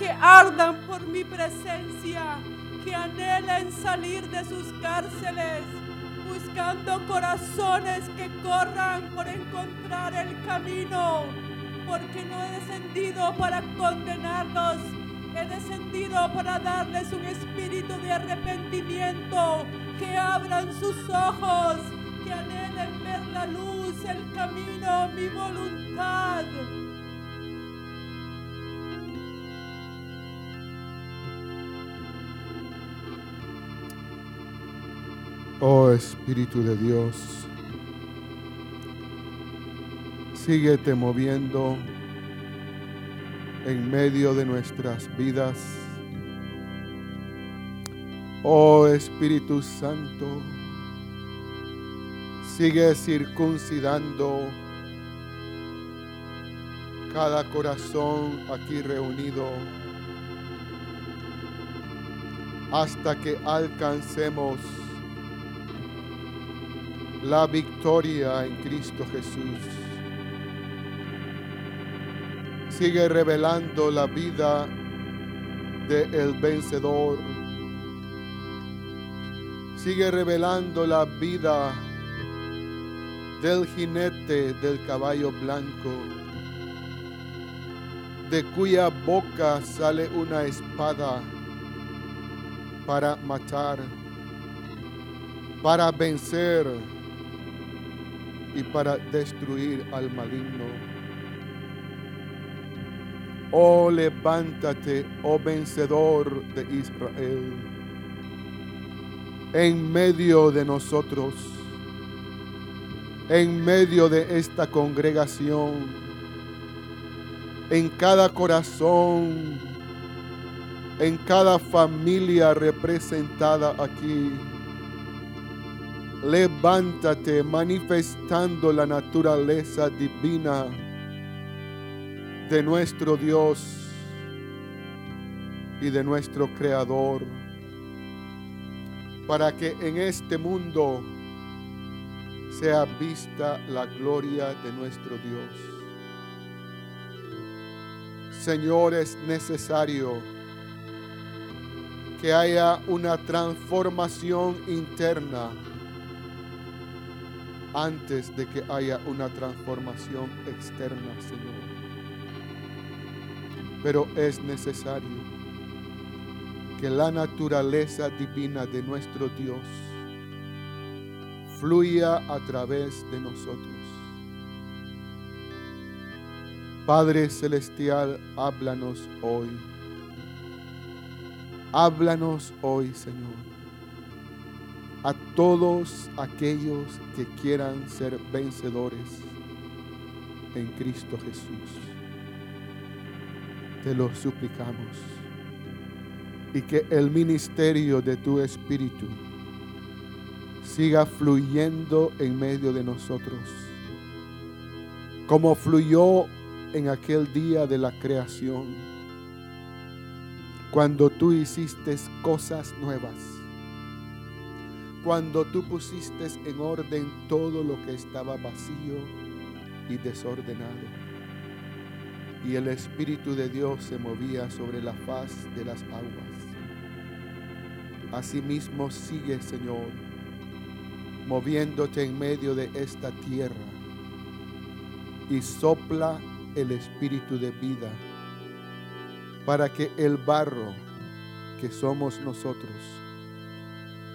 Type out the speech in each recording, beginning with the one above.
que ardan por mi presencia, que anhelan salir de sus cárceles, buscando corazones que corran por encontrar el camino, porque no he descendido para condenarlos, he descendido para darles un espíritu de arrepentimiento, que abran sus ojos, que anhelen ver la luz, el camino, mi voluntad. Oh Espíritu de Dios, síguete moviendo en medio de nuestras vidas. Oh Espíritu Santo, sigue circuncidando cada corazón aquí reunido hasta que alcancemos la victoria en Cristo Jesús. Sigue revelando la vida del el vencedor. Sigue revelando la vida del jinete del caballo blanco, de cuya boca sale una espada para matar, para vencer y para destruir al maligno. Oh, levántate, oh vencedor de Israel, en medio de nosotros, en medio de esta congregación, en cada corazón, en cada familia representada aquí levántate manifestando la naturaleza divina de nuestro Dios y de nuestro Creador, para que en este mundo sea vista la gloria de nuestro Dios. Señor, es necesario que haya una transformación interna antes de que haya una transformación externa, Señor. Pero es necesario que la naturaleza divina de nuestro Dios fluya a través de nosotros. Padre Celestial, háblanos hoy. Háblanos hoy, Señor a todos aquellos que quieran ser vencedores en Cristo Jesús. Te lo suplicamos. Y que el ministerio de tu Espíritu siga fluyendo en medio de nosotros, como fluyó en aquel día de la creación, cuando tú hiciste cosas nuevas cuando tú pusiste en orden todo lo que estaba vacío y desordenado. Y el Espíritu de Dios se movía sobre la faz de las aguas. Asimismo sigue, Señor, moviéndote en medio de esta tierra y sopla el Espíritu de vida para que el barro que somos nosotros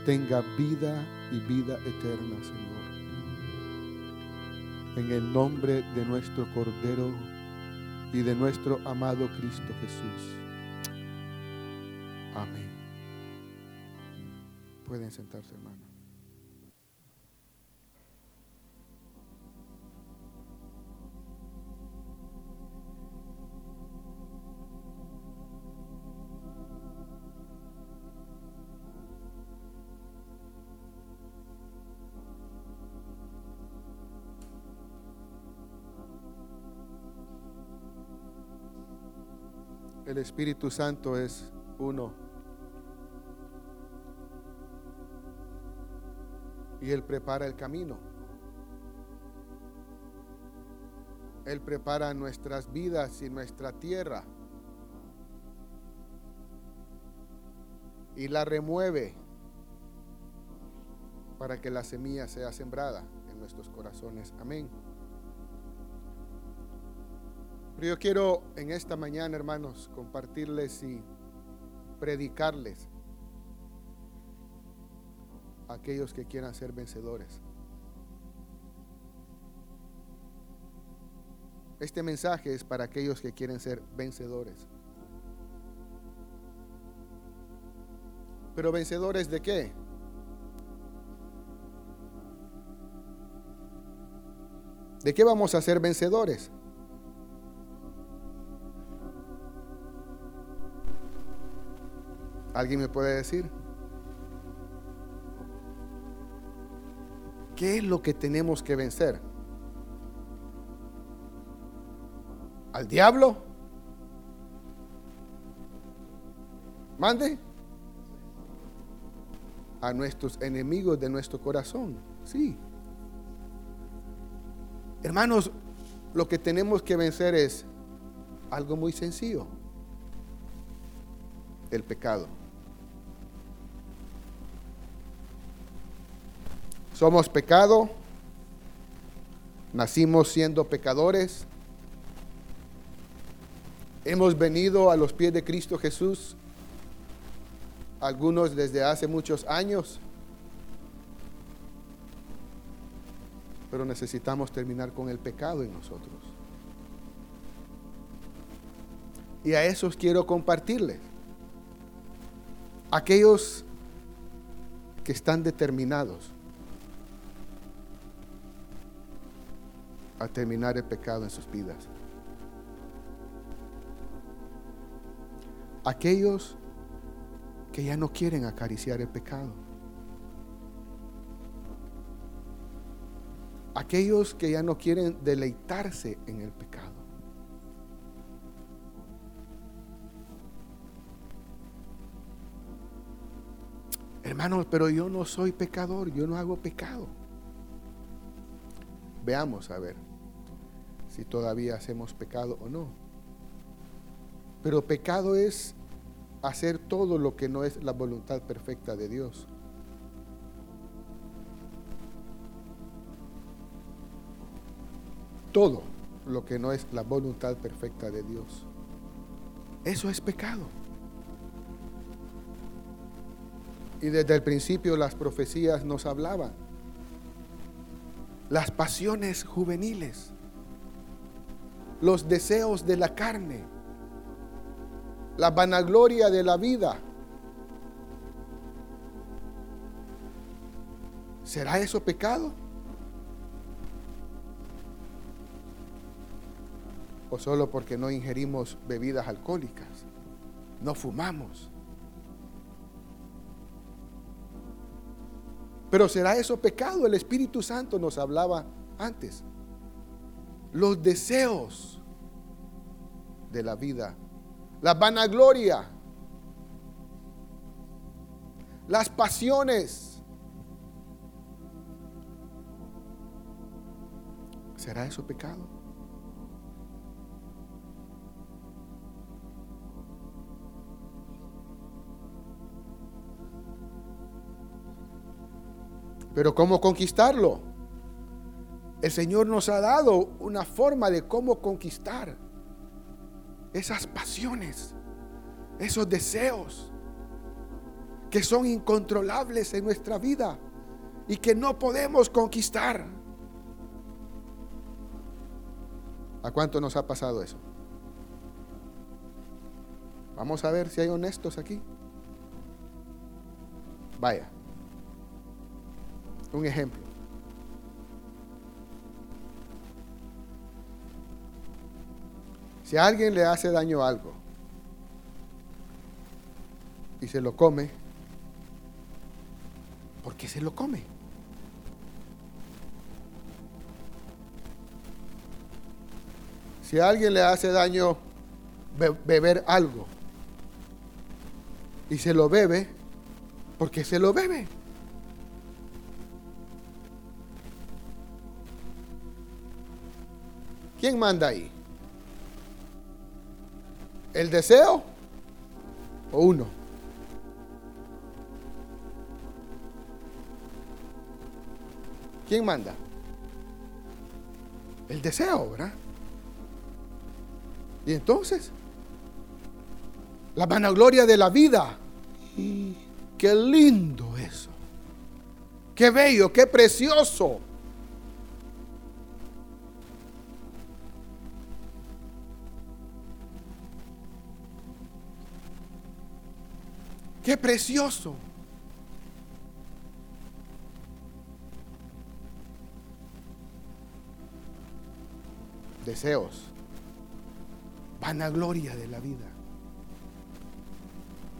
tenga vida y vida eterna, Señor. En el nombre de nuestro Cordero y de nuestro amado Cristo Jesús. Amén. Pueden sentarse, hermano. El Espíritu Santo es uno. Y Él prepara el camino. Él prepara nuestras vidas y nuestra tierra. Y la remueve para que la semilla sea sembrada en nuestros corazones. Amén. Pero yo quiero en esta mañana, hermanos, compartirles y predicarles a aquellos que quieran ser vencedores. Este mensaje es para aquellos que quieren ser vencedores. Pero vencedores de qué? ¿De qué vamos a ser vencedores? ¿Alguien me puede decir? ¿Qué es lo que tenemos que vencer? ¿Al diablo? ¿Mande? A nuestros enemigos de nuestro corazón. Sí. Hermanos, lo que tenemos que vencer es algo muy sencillo. El pecado. Somos pecado, nacimos siendo pecadores, hemos venido a los pies de Cristo Jesús, algunos desde hace muchos años, pero necesitamos terminar con el pecado en nosotros. Y a esos quiero compartirles. Aquellos que están determinados a terminar el pecado en sus vidas. Aquellos que ya no quieren acariciar el pecado. Aquellos que ya no quieren deleitarse en el pecado. Hermanos, pero yo no soy pecador, yo no hago pecado. Veamos a ver si todavía hacemos pecado o no. Pero pecado es hacer todo lo que no es la voluntad perfecta de Dios. Todo lo que no es la voluntad perfecta de Dios. Eso es pecado. Y desde el principio las profecías nos hablaban las pasiones juveniles, los deseos de la carne, la vanagloria de la vida. ¿Será eso pecado? ¿O solo porque no ingerimos bebidas alcohólicas? No fumamos. Pero ¿será eso pecado? El Espíritu Santo nos hablaba antes. Los deseos de la vida, la vanagloria, las pasiones. ¿Será eso pecado? Pero ¿cómo conquistarlo? El Señor nos ha dado una forma de cómo conquistar esas pasiones, esos deseos que son incontrolables en nuestra vida y que no podemos conquistar. ¿A cuánto nos ha pasado eso? Vamos a ver si hay honestos aquí. Vaya. Un ejemplo. Si a alguien le hace daño algo y se lo come, ¿por qué se lo come? Si a alguien le hace daño beber algo y se lo bebe, ¿por qué se lo bebe? ¿Quién manda ahí? ¿El deseo o uno? ¿Quién manda? El deseo, ¿verdad? Y entonces, la vanagloria de la vida. Qué lindo eso. Qué bello, qué precioso. Qué precioso. Deseos. Vanagloria de la vida.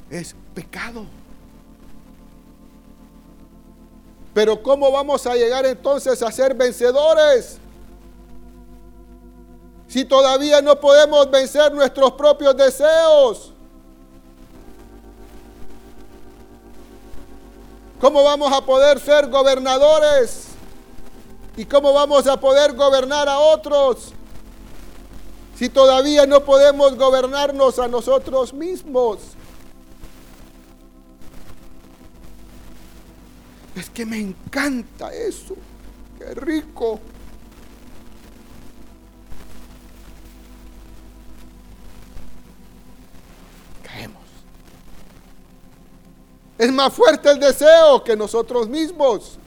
Es pecado. Pero ¿cómo vamos a llegar entonces a ser vencedores? Si todavía no podemos vencer nuestros propios deseos. ¿Cómo vamos a poder ser gobernadores? ¿Y cómo vamos a poder gobernar a otros? Si todavía no podemos gobernarnos a nosotros mismos. Es que me encanta eso. Qué rico. Es más fuerte el deseo que nosotros mismos.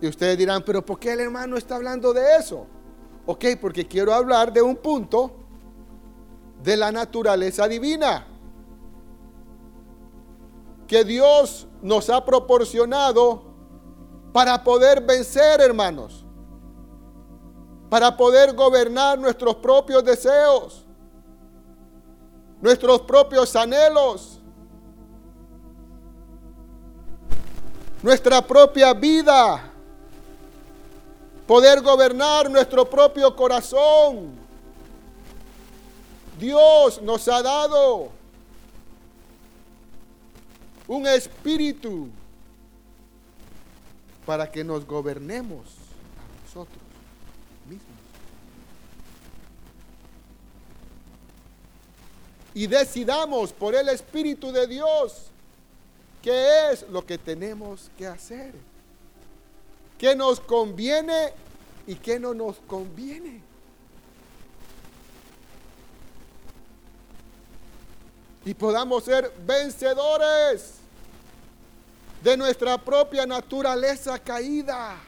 Y ustedes dirán, pero ¿por qué el hermano está hablando de eso? Ok, porque quiero hablar de un punto de la naturaleza divina que Dios nos ha proporcionado para poder vencer, hermanos, para poder gobernar nuestros propios deseos, nuestros propios anhelos, nuestra propia vida, poder gobernar nuestro propio corazón. Dios nos ha dado un espíritu para que nos gobernemos a nosotros mismos. Y decidamos por el Espíritu de Dios qué es lo que tenemos que hacer, qué nos conviene y qué no nos conviene. Y podamos ser vencedores de nuestra propia naturaleza caída.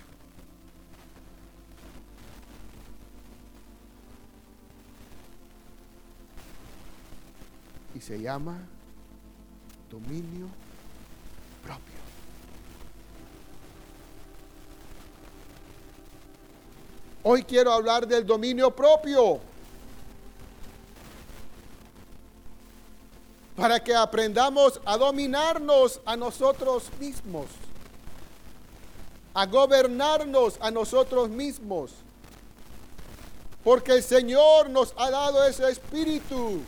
Y se llama dominio propio. Hoy quiero hablar del dominio propio. para que aprendamos a dominarnos a nosotros mismos, a gobernarnos a nosotros mismos. Porque el Señor nos ha dado ese espíritu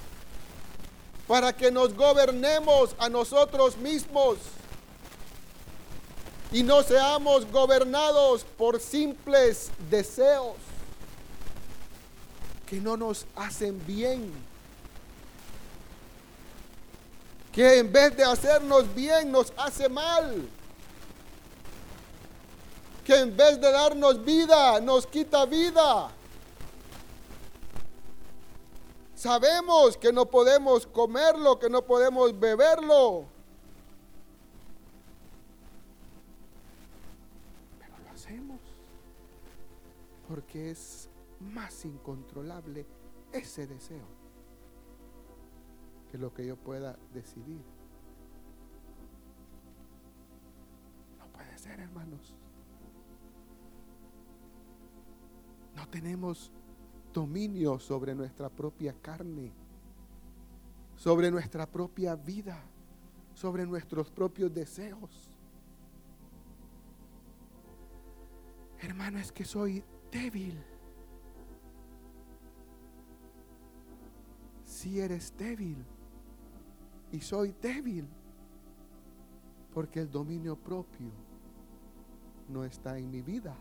para que nos gobernemos a nosotros mismos y no seamos gobernados por simples deseos que no nos hacen bien que en vez de hacernos bien nos hace mal. Que en vez de darnos vida nos quita vida. Sabemos que no podemos comerlo, que no podemos beberlo. Pero lo hacemos porque es más incontrolable ese deseo lo que yo pueda decidir. No puede ser, hermanos. No tenemos dominio sobre nuestra propia carne, sobre nuestra propia vida, sobre nuestros propios deseos. Hermano, es que soy débil. Si eres débil, y soy débil porque el dominio propio no está en mi vida.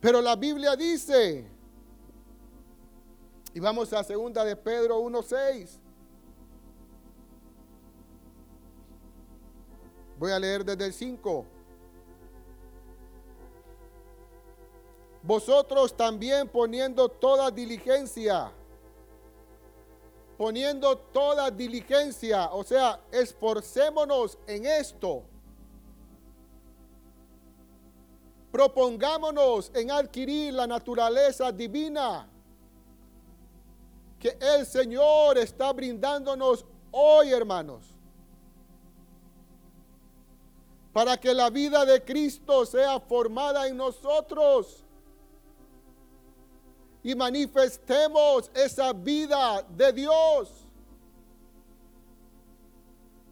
Pero la Biblia dice, y vamos a segunda de Pedro 1.6. Voy a leer desde el 5. Vosotros también poniendo toda diligencia, poniendo toda diligencia, o sea, esforcémonos en esto Propongámonos en adquirir la naturaleza divina que el Señor está brindándonos hoy, hermanos. Para que la vida de Cristo sea formada en nosotros y manifestemos esa vida de Dios.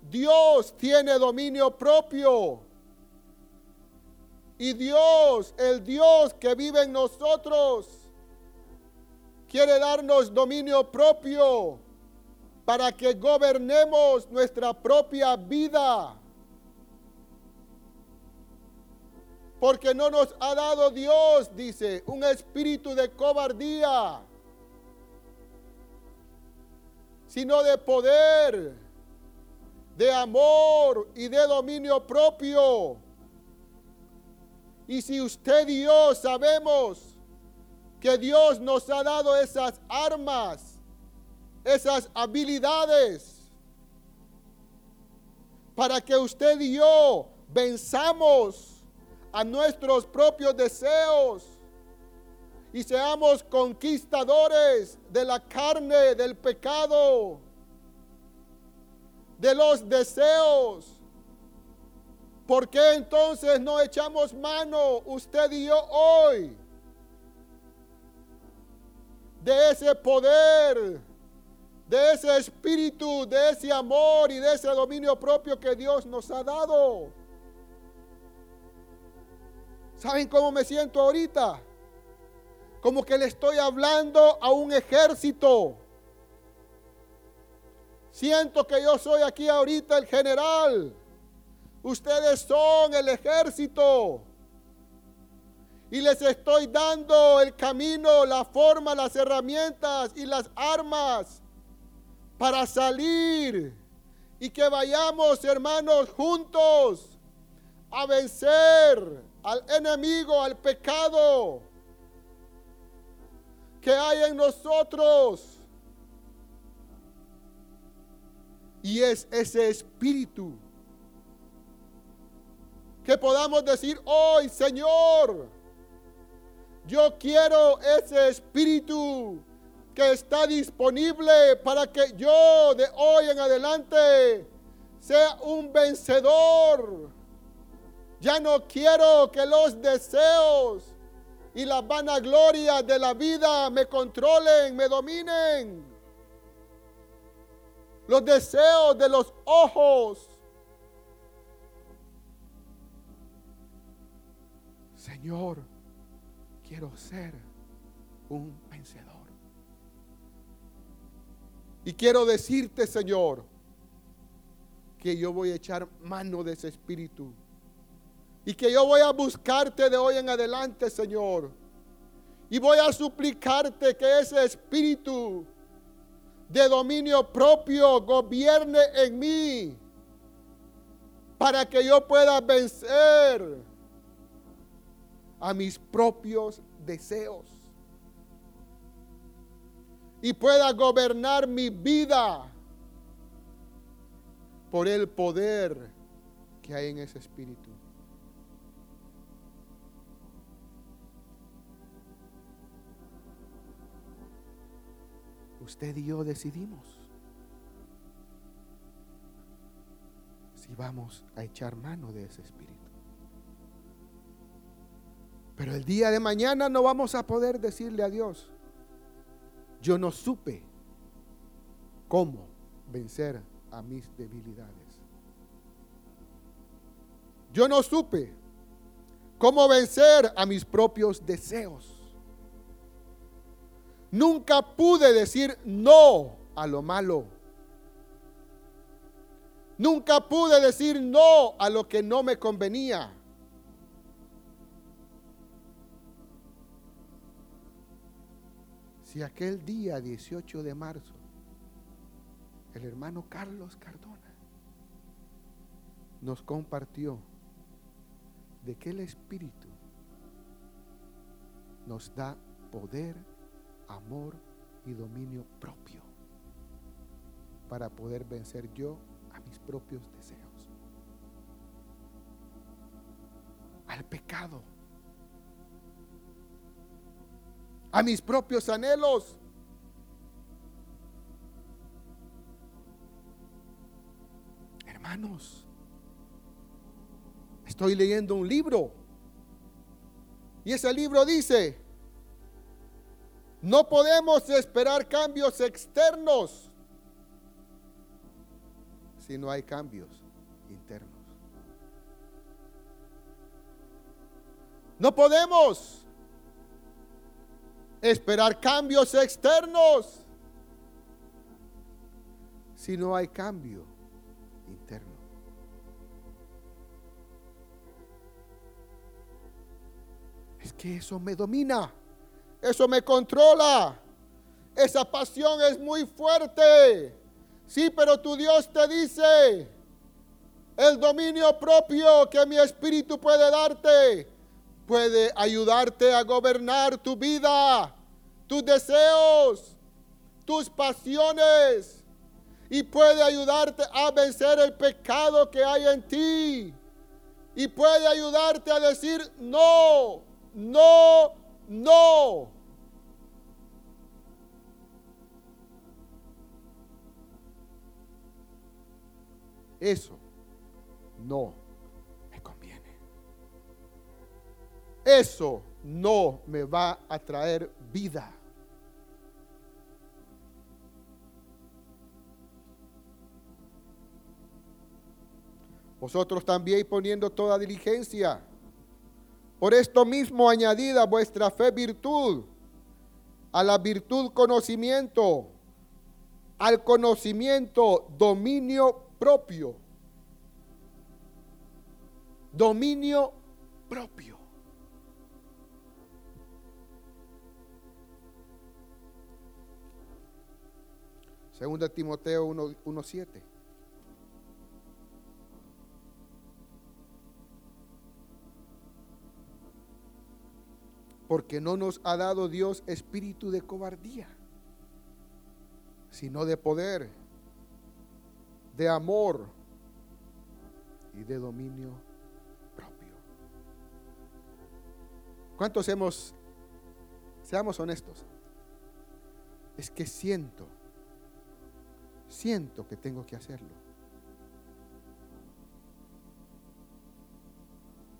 Dios tiene dominio propio. Y Dios, el Dios que vive en nosotros, quiere darnos dominio propio para que gobernemos nuestra propia vida. Porque no nos ha dado Dios, dice, un espíritu de cobardía, sino de poder, de amor y de dominio propio. Y si usted y yo sabemos que Dios nos ha dado esas armas, esas habilidades, para que usted y yo venzamos a nuestros propios deseos y seamos conquistadores de la carne, del pecado, de los deseos. ¿Por qué entonces no echamos mano usted y yo hoy de ese poder, de ese espíritu, de ese amor y de ese dominio propio que Dios nos ha dado. ¿Saben cómo me siento ahorita? Como que le estoy hablando a un ejército. Siento que yo soy aquí ahorita el general. Ustedes son el ejército y les estoy dando el camino, la forma, las herramientas y las armas para salir y que vayamos, hermanos, juntos a vencer al enemigo, al pecado que hay en nosotros. Y es ese espíritu que podamos decir hoy, Señor, yo quiero ese espíritu que está disponible para que yo de hoy en adelante sea un vencedor. Ya no quiero que los deseos y la vanagloria de la vida me controlen, me dominen. Los deseos de los ojos. Señor, quiero ser un vencedor. Y quiero decirte, Señor, que yo voy a echar mano de ese espíritu. Y que yo voy a buscarte de hoy en adelante, Señor. Y voy a suplicarte que ese espíritu de dominio propio gobierne en mí. Para que yo pueda vencer a mis propios deseos y pueda gobernar mi vida por el poder que hay en ese espíritu. Usted y yo decidimos si vamos a echar mano de ese espíritu. Pero el día de mañana no vamos a poder decirle a Dios, yo no supe cómo vencer a mis debilidades. Yo no supe cómo vencer a mis propios deseos. Nunca pude decir no a lo malo. Nunca pude decir no a lo que no me convenía. Si aquel día 18 de marzo, el hermano Carlos Cardona nos compartió de que el Espíritu nos da poder, amor y dominio propio para poder vencer yo a mis propios deseos, al pecado, a mis propios anhelos. Hermanos, estoy leyendo un libro y ese libro dice, no podemos esperar cambios externos si no hay cambios internos. No podemos esperar cambios externos si no hay cambio interno. Es que eso me domina, eso me controla, esa pasión es muy fuerte. Sí, pero tu Dios te dice, el dominio propio que mi espíritu puede darte, puede ayudarte a gobernar tu vida, tus deseos, tus pasiones, y puede ayudarte a vencer el pecado que hay en ti. Y puede ayudarte a decir no, no, no. Eso no me conviene. Eso no me va a traer vida. Vosotros también poniendo toda diligencia. Por esto mismo añadida vuestra fe virtud, a la virtud conocimiento, al conocimiento dominio propio. Dominio propio. Segunda Timoteo 1.7. Porque no nos ha dado Dios espíritu de cobardía, sino de poder, de amor y de dominio propio. ¿Cuántos hemos, seamos honestos, es que siento, siento que tengo que hacerlo?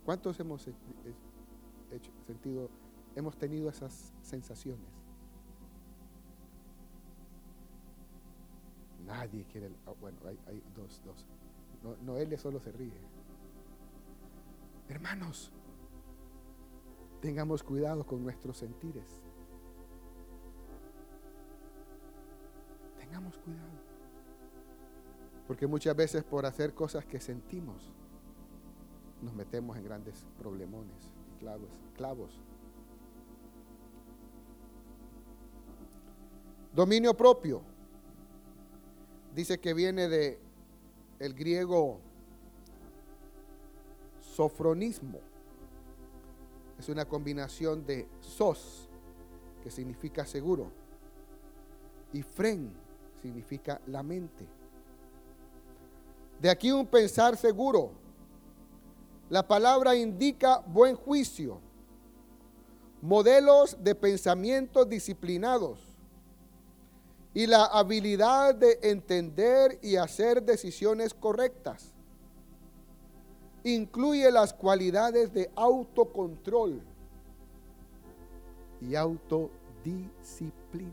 ¿Cuántos hemos hecho, sentido, hemos tenido esas sensaciones? Nadie quiere. Ah, bueno, hay, dos, dos. No, Noelia solo se ríe. Hermanos, tengamos cuidado con nuestros sentires. Tengamos cuidado. Porque muchas veces por hacer cosas que sentimos, nos metemos en grandes problemones clavos. clavos. Dominio propio dice que viene de el griego sofronismo. Es una combinación de sos, que significa seguro, y fren, significa la mente. De aquí un pensar seguro. La palabra indica buen juicio, modelos de pensamiento disciplinados, y la habilidad de entender y hacer decisiones correctas. Incluye las cualidades de autocontrol y autodisciplina.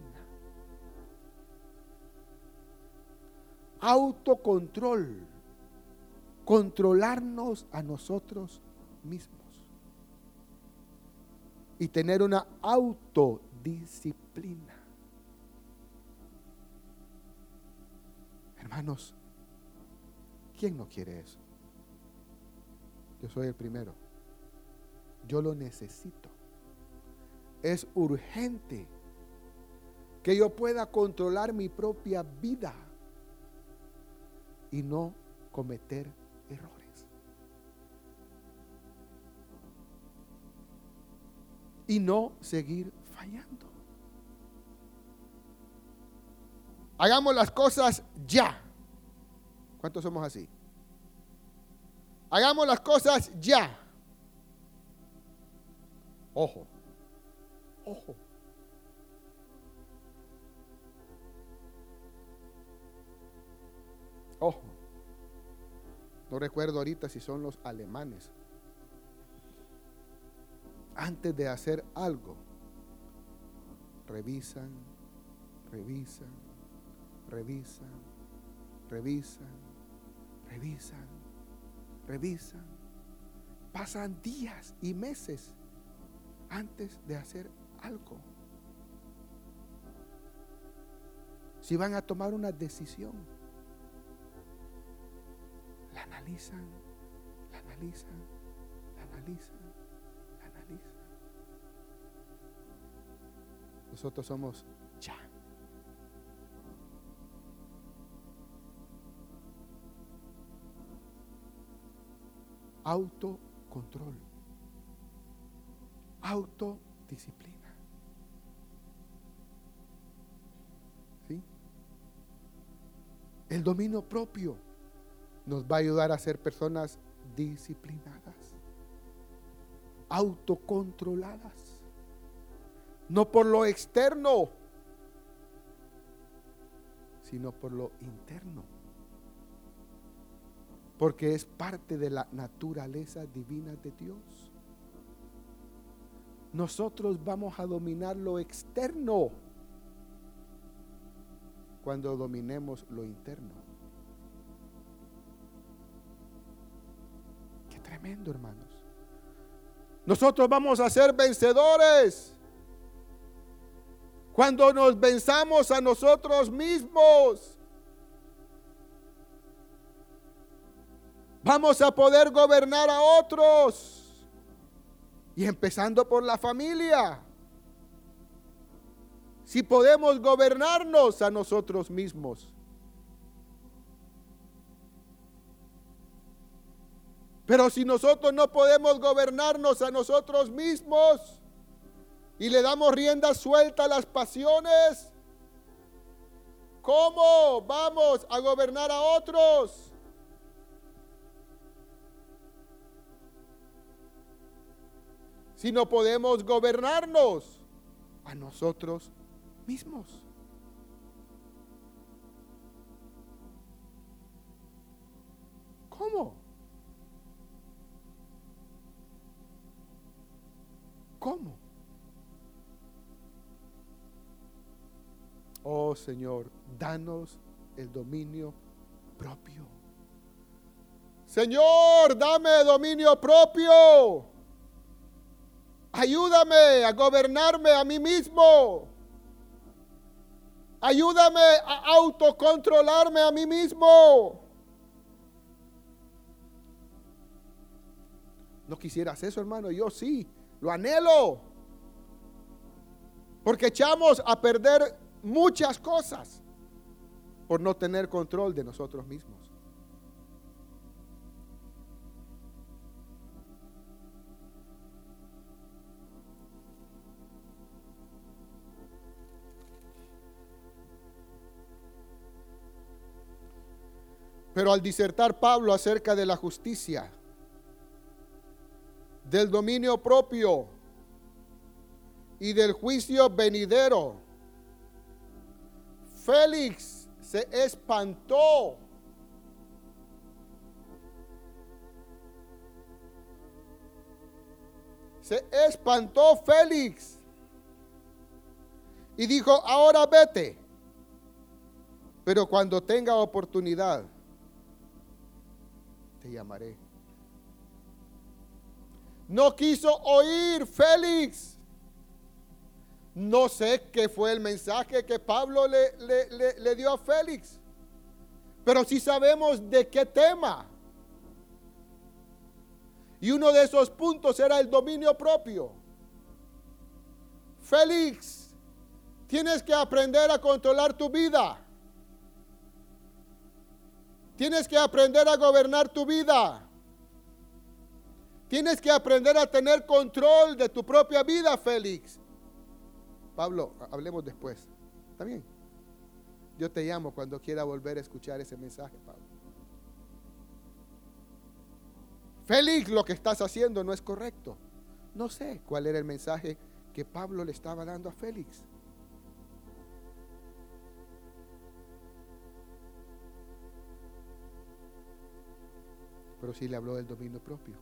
Autocontrol, controlarnos a nosotros mismos y tener una autodisciplina. Hermanos, ¿quién no quiere eso? Yo soy el primero. Yo lo necesito. Es urgente que yo pueda controlar mi propia vida y no cometer errores. Y no seguir fallando. Hagamos las cosas ya. ¿Cuántos somos así? Hagamos las cosas ya. Ojo, ojo. Ojo. No recuerdo ahorita si son los alemanes. Antes de hacer algo, revisan, revisan, revisan, revisan, revisan, revisan. Pasan días y meses antes de hacer algo. Si van a tomar una decisión, la analizan, la analizan, la analizan, la analizan. Nosotros somos Autocontrol. Autodisciplina. El dominio propio nos va a ayudar a ser personas disciplinadas, autocontroladas, no por lo externo, sino por lo interno, porque es parte de la naturaleza divina de Dios. Nosotros vamos a dominar lo externo cuando dominemos lo interno. tremendo, hermanos. Nosotros vamos a ser vencedores cuando nos venzamos a nosotros mismos. Vamos a poder gobernar a otros. Y empezando por la familia. Si podemos gobernarnos a nosotros mismos. Pero si nosotros no podemos gobernarnos a nosotros mismos y le damos rienda suelta a las pasiones, ¿cómo vamos a gobernar a otros? Si no podemos gobernarnos a nosotros mismos. ¿Cómo? ¿Cómo? Oh Señor, danos el dominio propio. Señor, dame dominio propio. Ayúdame a gobernarme a mí mismo. Ayúdame a autocontrolarme a mí mismo. No quisieras eso, hermano. Yo sí. Lo anhelo. Porque echamos a perder muchas cosas por no tener control de nosotros mismos. Pero al disertar Pablo acerca de la justicia, del dominio propio y del juicio venidero. Félix se espantó. Se espantó Félix y dijo, ahora vete, pero cuando tenga oportunidad, te llamaré. No quiso oír Félix. No sé qué fue el mensaje que Pablo le, le, dio a Félix. Pero sí sabemos de qué tema. Y uno de esos puntos era el dominio propio. Félix, tienes que aprender a controlar tu vida. Tienes que aprender a gobernar tu vida. Tienes que aprender a tener control de tu propia vida, Félix. Pablo, hablemos después. ¿Está bien? Yo te llamo cuando quiera volver a escuchar ese mensaje, Pablo. Félix, lo que estás haciendo no es correcto. No sé cuál era el mensaje que Pablo le estaba dando a Félix. Pero sí le habló del dominio propio.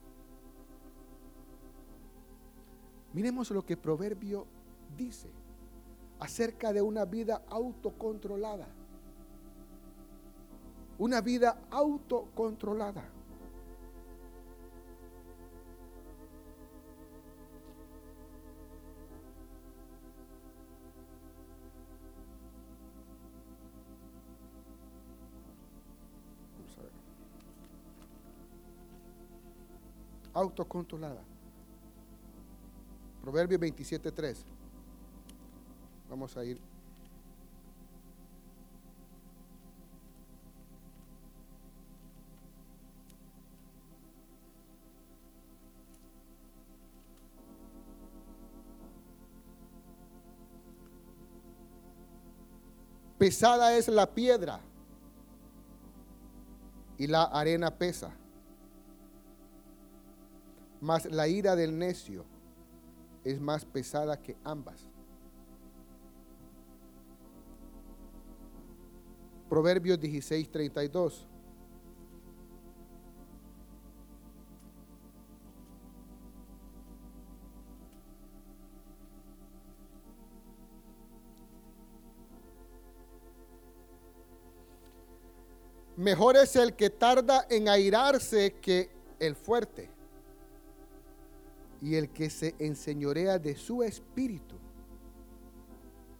Miremos lo que Proverbio dice acerca de una vida autocontrolada. Una vida autocontrolada. Autocontrolada. Proverbio 27.3. Vamos a ir. Pesada es la piedra y la arena pesa mas la ira del necio es más pesada que ambas. Proverbios 16, 32. Mejor es el que tarda en airarse que el fuerte y el que se enseñorea de su espíritu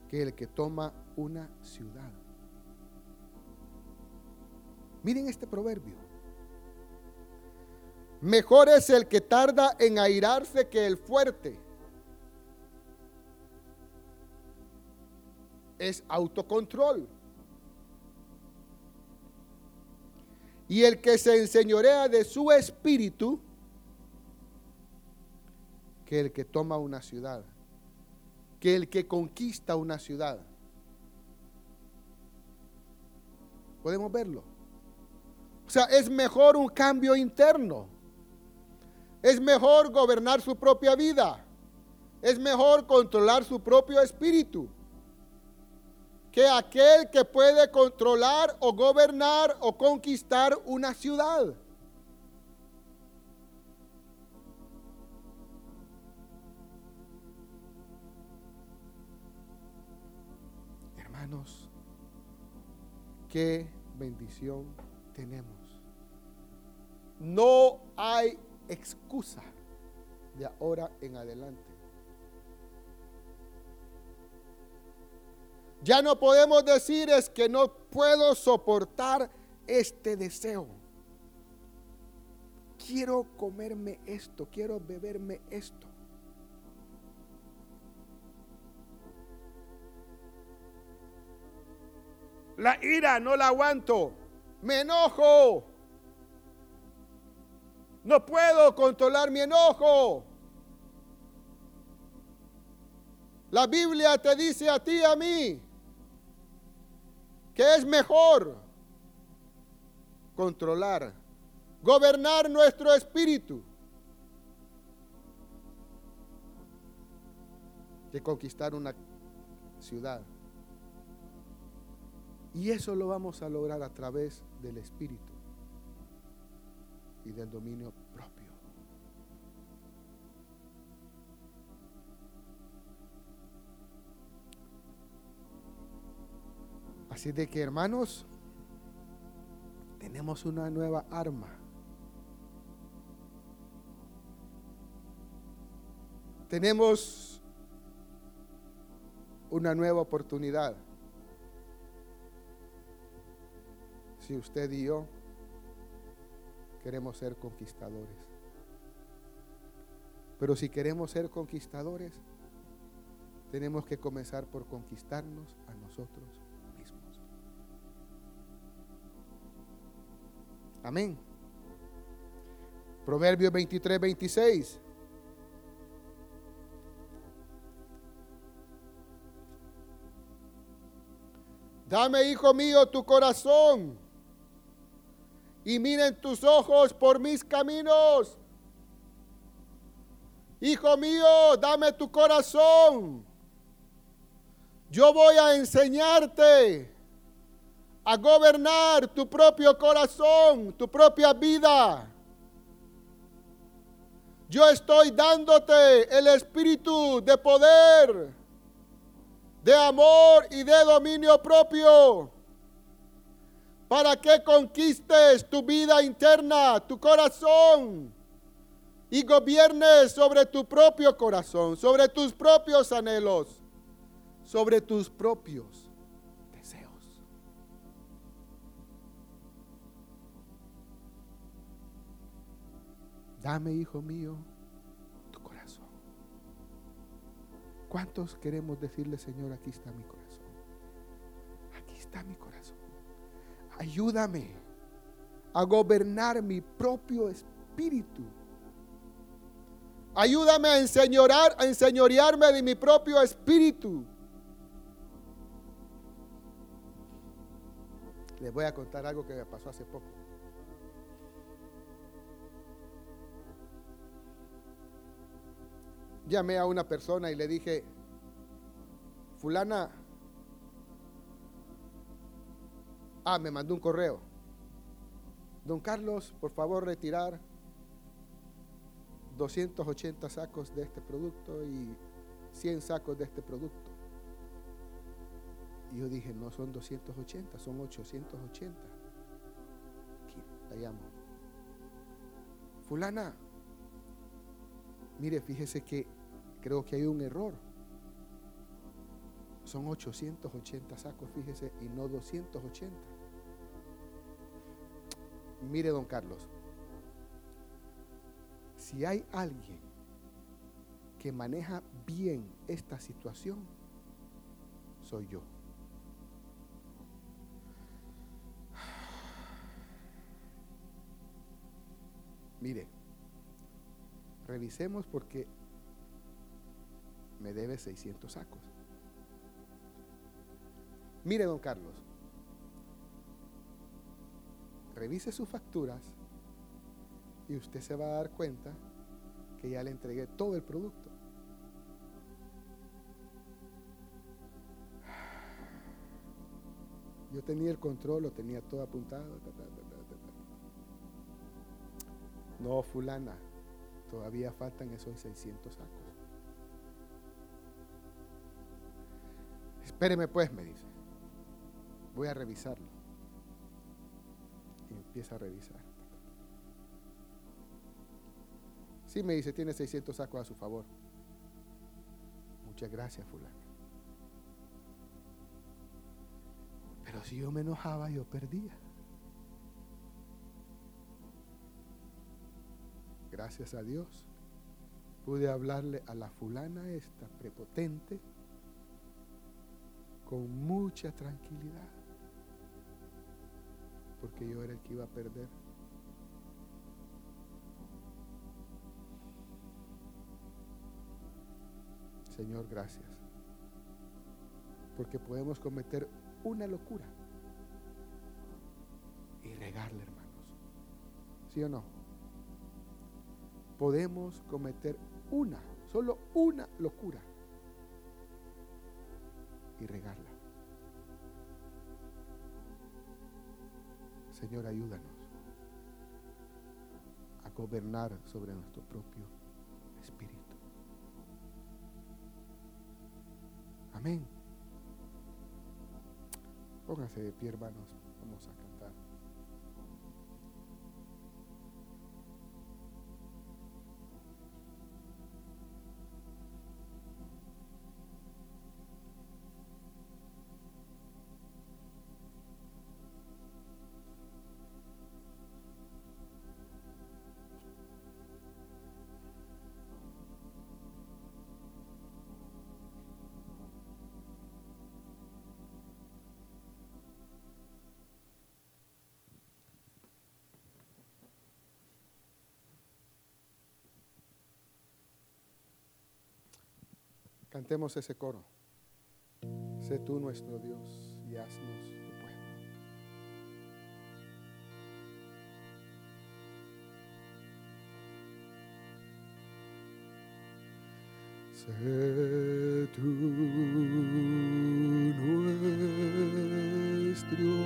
que el que toma una ciudad. Miren este proverbio. Mejor es el que tarda en airarse que el fuerte. Es autocontrol. Y el que se enseñorea de su espíritu que el que toma una ciudad, que el que conquista una ciudad. Podemos verlo. O sea, es mejor un cambio interno. Es mejor gobernar su propia vida. Es mejor controlar su propio espíritu que aquel que puede controlar o gobernar o conquistar una ciudad. Qué bendición tenemos. No hay excusa de ahora en adelante. Ya no podemos decir es que no puedo soportar este deseo. Quiero comerme esto, quiero beberme esto. La ira no la aguanto. Me enojo. No puedo controlar mi enojo. La Biblia te dice a ti y a mí que es mejor controlar, gobernar nuestro espíritu que conquistar una ciudad. Y eso lo vamos a lograr a través del Espíritu y del dominio propio. Así de que hermanos, tenemos una nueva arma. Tenemos una nueva oportunidad. Si usted y yo queremos ser conquistadores. Pero si queremos ser conquistadores, tenemos que comenzar por conquistarnos a nosotros mismos. Amén. Proverbios 23, 26. Dame, hijo mío, tu corazón y miren tus ojos por mis caminos. Hijo mío, dame tu corazón. Yo voy a enseñarte a gobernar tu propio corazón, tu propia vida. Yo estoy dándote el espíritu de poder, de amor y de dominio propio para que conquistes tu vida interna, tu corazón, y gobiernes sobre tu propio corazón, sobre tus propios anhelos, sobre tus propios deseos. Dame, hijo mío, tu corazón. ¿Cuántos queremos decirle, Señor, aquí está mi corazón? Aquí está mi corazón ayúdame a gobernar mi propio espíritu. Ayúdame a, enseñorar, a enseñorearme de mi propio espíritu. Les voy a contar algo que me pasó hace poco. Llamé a una persona y le dije, fulana, Ah, me mandó un correo. Don Carlos, por favor retirar 280 sacos de este producto y 100 sacos de este producto. Y yo dije, no son 280, son 880. Aquí, la llamo. Fulana, mire, fíjese que creo que hay un error. Son 880 sacos, fíjese, y no 280. Mire, don Carlos, si hay alguien que maneja bien esta situación, soy yo. Mire, revisemos porque me debe 600 sacos. Mire, don Carlos, revise sus facturas y usted se va a dar cuenta que ya le entregué todo el producto. Yo tenía el control, lo tenía todo apuntado. No, fulana, todavía faltan esos 600 sacos. Espéreme pues, me dice voy a revisarlo. Y empieza a revisar. Sí, me dice, tiene 600 sacos a su favor. Muchas gracias, fulano. Pero si yo me enojaba, yo perdía. Gracias a Dios, pude hablarle a la fulana esta prepotente con mucha tranquilidad porque yo era el que iba a perder. Señor, gracias. Porque podemos cometer una locura y regarle, hermanos. ¿Sí o no? Podemos cometer una, solo una locura y regarla. Señor, ayúdanos a gobernar sobre nuestro propio espíritu. Amén. Pónganse de pie, hermanos. Vamos a cantar. Cantemos ese coro. Sé tú nuestro Dios y haznos tu pueblo. Sé tú nuestro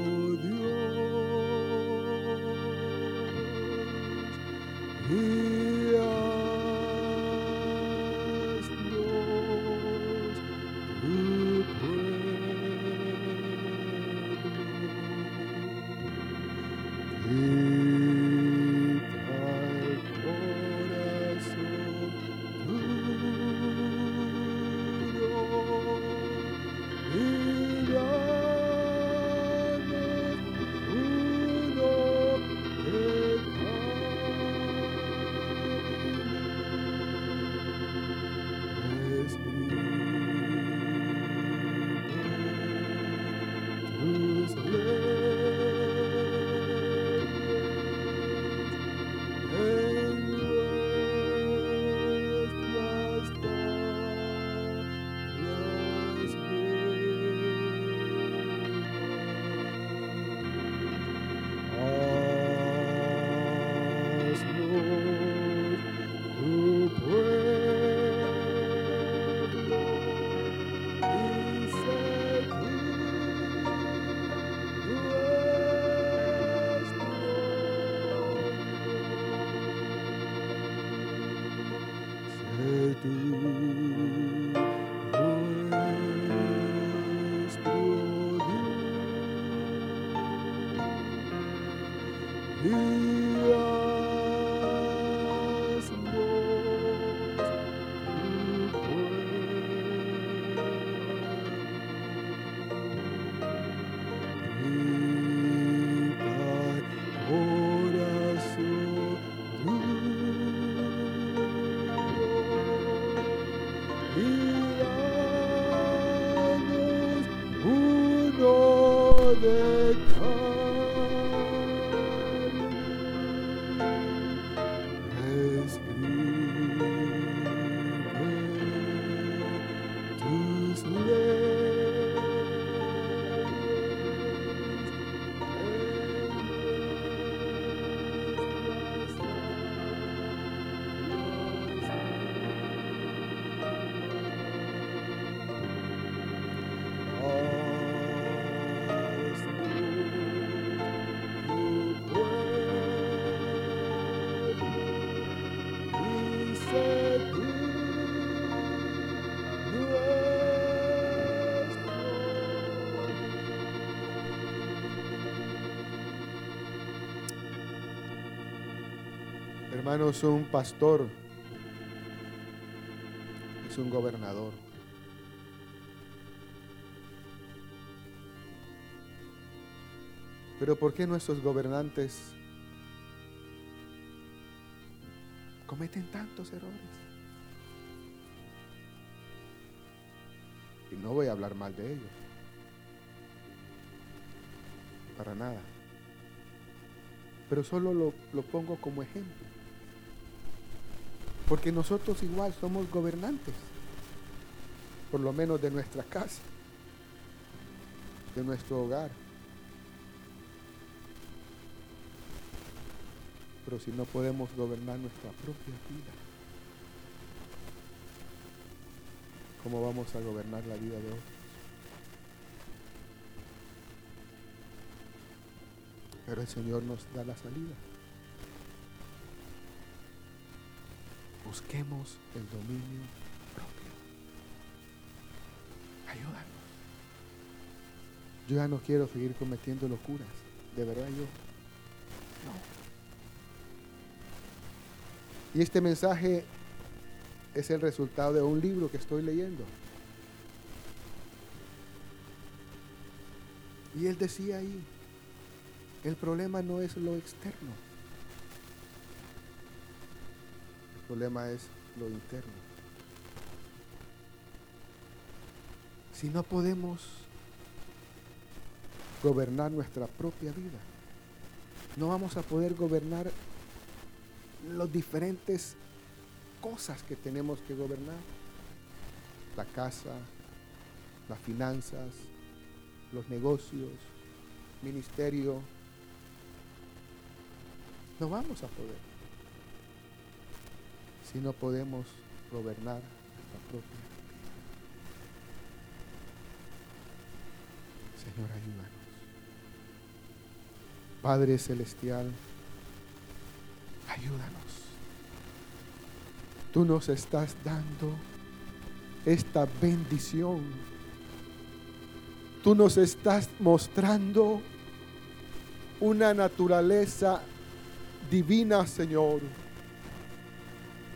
nuestro. Hermanos, un pastor es un gobernador. Pero ¿por qué nuestros gobernantes cometen tantos errores? Y no voy a hablar mal de ellos. Para nada. Pero solo lo, lo pongo como ejemplo. Porque nosotros igual somos gobernantes. Por lo menos de nuestra casa. De nuestro hogar. Pero si no podemos gobernar nuestra propia vida, ¿cómo vamos a gobernar la vida de otros? Pero el Señor nos da la salida. Busquemos el dominio propio. Ayúdanos. Yo ya no quiero seguir cometiendo locuras. De verdad yo. No. Y este mensaje es el resultado de un libro que estoy leyendo. Y él decía ahí, el problema no es lo externo, el problema es lo interno. Si no podemos gobernar nuestra propia vida, no vamos a poder gobernar las diferentes cosas que tenemos que gobernar. la casa, las finanzas, los negocios, ministerio. No vamos a poder si no podemos gobernar nuestra propia. Señor, ayúdanos. Padre Celestial, ayúdanos. Tú nos estás dando esta bendición. Tú nos estás mostrando una naturaleza divina, Señor,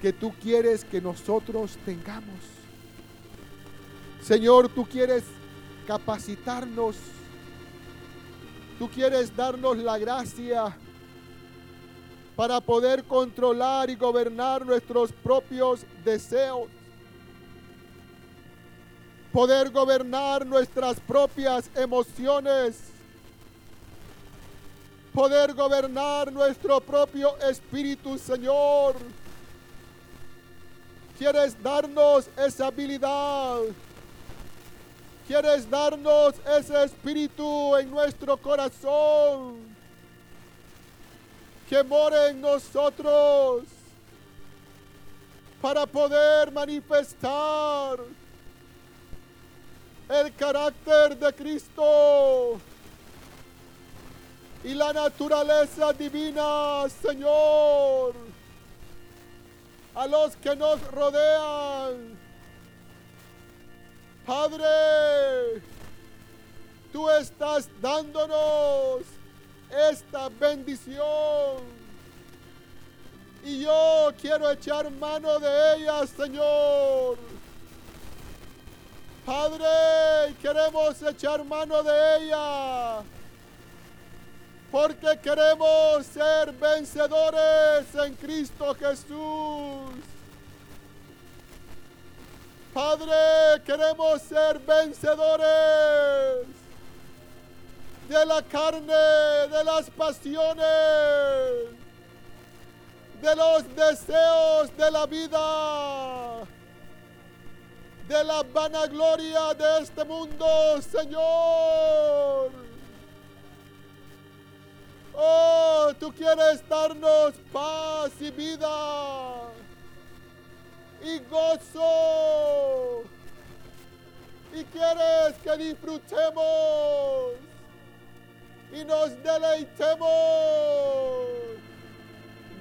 que tú quieres que nosotros tengamos. Señor, tú quieres capacitarnos. Tú quieres darnos la gracia para poder controlar y gobernar nuestros propios deseos. Poder gobernar nuestras propias emociones. Poder gobernar nuestro propio espíritu, Señor. Quieres darnos esa habilidad. Quieres darnos ese espíritu en nuestro corazón que more en nosotros para poder manifestar el carácter de Cristo y la naturaleza divina, Señor, a los que nos rodean. Padre, tú estás dándonos esta bendición. Y yo quiero echar mano de ella, Señor. Padre, queremos echar mano de ella. Porque queremos ser vencedores en Cristo Jesús. Padre, queremos ser vencedores de la carne, de las pasiones, de los deseos de la vida, de la vanagloria de este mundo, Señor. Oh, tú quieres darnos paz y vida y gozo. Y quieres que disfrutemos y nos deleitemos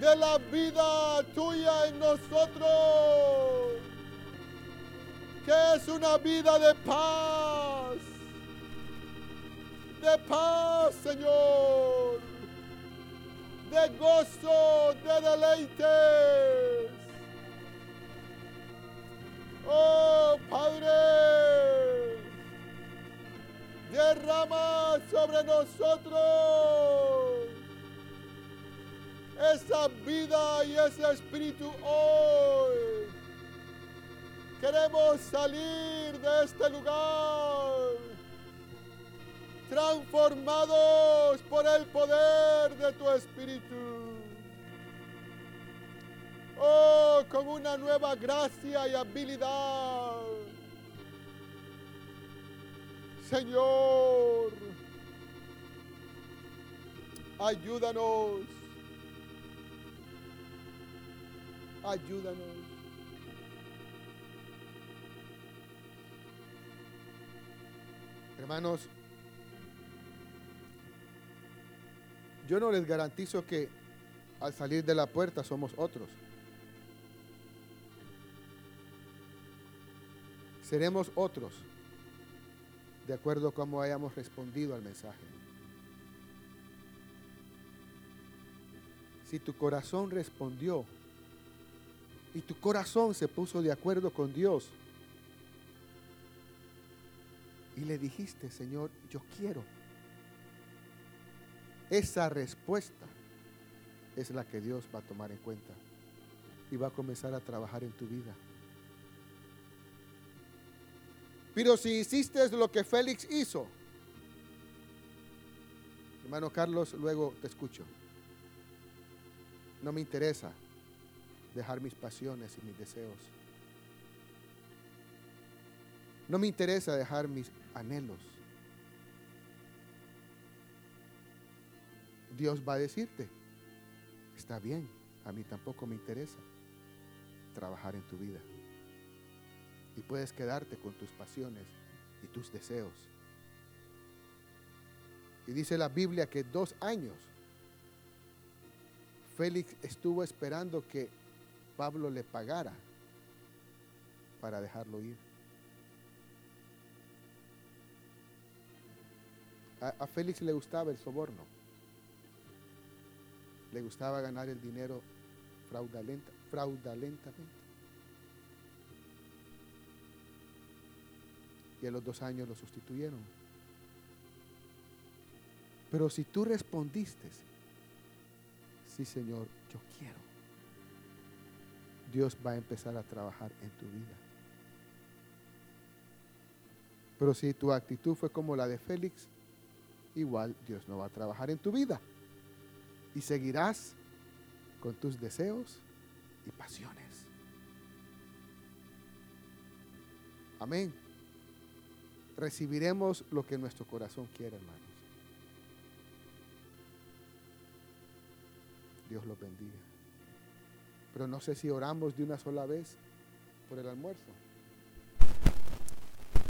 de la vida tuya en nosotros, que es una vida de paz, de paz, Señor, de gozo, de deleites. Oh Padre, derrama sobre nosotros esa vida y ese espíritu hoy. Queremos salir de este lugar transformados por el poder de tu espíritu. Oh, con una nueva gracia y habilidad. Señor, ayúdanos. Ayúdanos. Hermanos, yo no les garantizo que al salir de la puerta somos otros. Seremos otros de acuerdo a cómo hayamos respondido al mensaje. Si tu corazón respondió y tu corazón se puso de acuerdo con Dios y le dijiste, Señor, yo quiero, esa respuesta es la que Dios va a tomar en cuenta y va a comenzar a trabajar en tu vida. Pero si hiciste lo que Félix hizo, hermano Carlos, luego te escucho. No me interesa dejar mis pasiones y mis deseos. No me interesa dejar mis anhelos. Dios va a decirte, está bien, a mí tampoco me interesa trabajar en tu vida. Y puedes quedarte con tus pasiones y tus deseos. Y dice la Biblia que dos años Félix estuvo esperando que Pablo le pagara para dejarlo ir. A, Félix le gustaba el soborno. Le gustaba ganar el dinero fraudulenta, fraudulentamente. Y a los dos años lo sustituyeron. Pero si tú respondiste, sí Señor, yo quiero, Dios va a empezar a trabajar en tu vida. Pero si tu actitud fue como la de Félix, igual Dios no va a trabajar en tu vida. Y seguirás con tus deseos y pasiones. Amén. Recibiremos lo que nuestro corazón quiere, hermanos. Dios los bendiga. Pero no sé si oramos de una sola vez por el almuerzo.